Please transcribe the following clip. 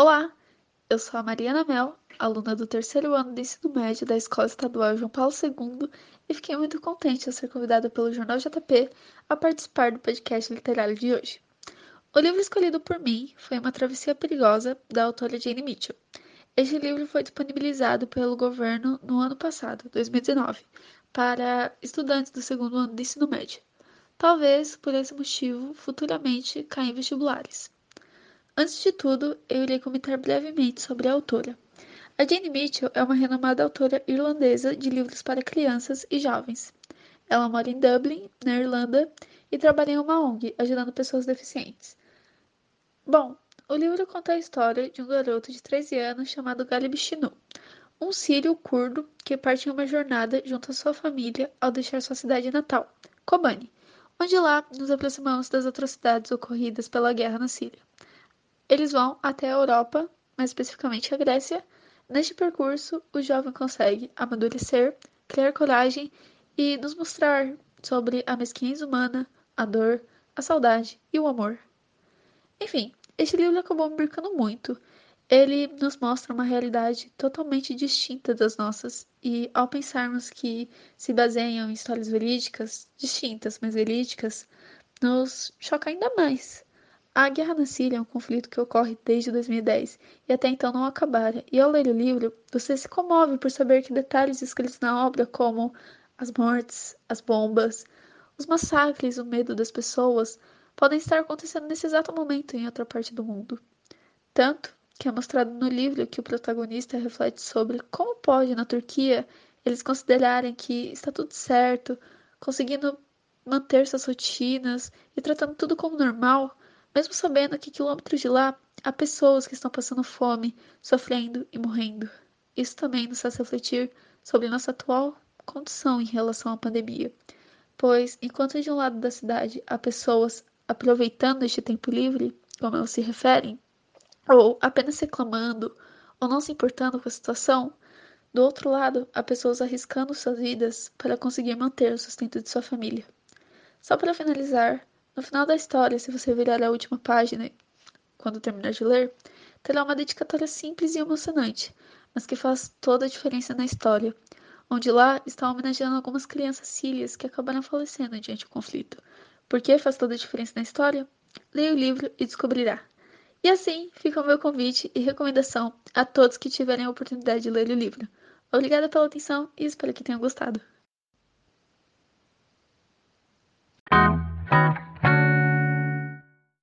Olá, eu sou a Mariana Mel, aluna do terceiro ano do ensino médio da Escola Estadual João Paulo II, e fiquei muito contente ao ser convidada pelo Jornal JP a participar do podcast literário de hoje. O livro escolhido por mim foi Uma Travessia Perigosa, da autora Jane Mitchell. Este livro foi disponibilizado pelo governo no ano passado, 2019, para estudantes do segundo ano do ensino médio. Talvez, por esse motivo, futuramente caia em vestibulares. Antes de tudo, eu irei comentar brevemente sobre a autora. A Jane Mitchell é uma renomada autora irlandesa de livros para crianças e jovens. Ela mora em Dublin, na Irlanda, e trabalha em uma ONG ajudando pessoas deficientes. Bom, o livro conta a história de um garoto de 13 anos chamado Galib Shinu, um sírio curdo que parte em uma jornada junto à sua família ao deixar sua cidade natal, Kobani, onde lá nos aproximamos das atrocidades ocorridas pela guerra na Síria. Eles vão até a Europa, mais especificamente a Grécia. Neste percurso, o jovem consegue amadurecer, criar coragem e nos mostrar sobre a mesquinhez humana, a dor, a saudade e o amor. Enfim, este livro acabou me marcando muito. Ele nos mostra uma realidade totalmente distinta das nossas, e ao pensarmos que se baseiam em histórias verídicas, distintas, mas verídicas, nos choca ainda mais. A guerra na Síria é um conflito que ocorre desde 2010 e até então não acabara, e ao ler o livro, você se comove por saber que detalhes escritos na obra, como as mortes, as bombas, os massacres, o medo das pessoas, podem estar acontecendo nesse exato momento em outra parte do mundo. Tanto que é mostrado no livro que o protagonista reflete sobre como pode, na Turquia, eles considerarem que está tudo certo, conseguindo manter suas rotinas e tratando tudo como normal mesmo sabendo que quilômetros de lá há pessoas que estão passando fome, sofrendo e morrendo. Isso também nos faz refletir sobre nossa atual condição em relação à pandemia, pois enquanto de um lado da cidade há pessoas aproveitando este tempo livre, como elas se referem, ou apenas reclamando ou não se importando com a situação, do outro lado há pessoas arriscando suas vidas para conseguir manter o sustento de sua família. Só para finalizar, no final da história, se você virar a última página quando terminar de ler, terá uma dedicatória simples e emocionante, mas que faz toda a diferença na história, onde lá está homenageando algumas crianças sírias que acabaram falecendo diante do conflito. Por que faz toda a diferença na história? Leia o livro e descobrirá. E assim fica o meu convite e recomendação a todos que tiverem a oportunidade de ler o livro. Obrigada pela atenção e espero que tenham gostado.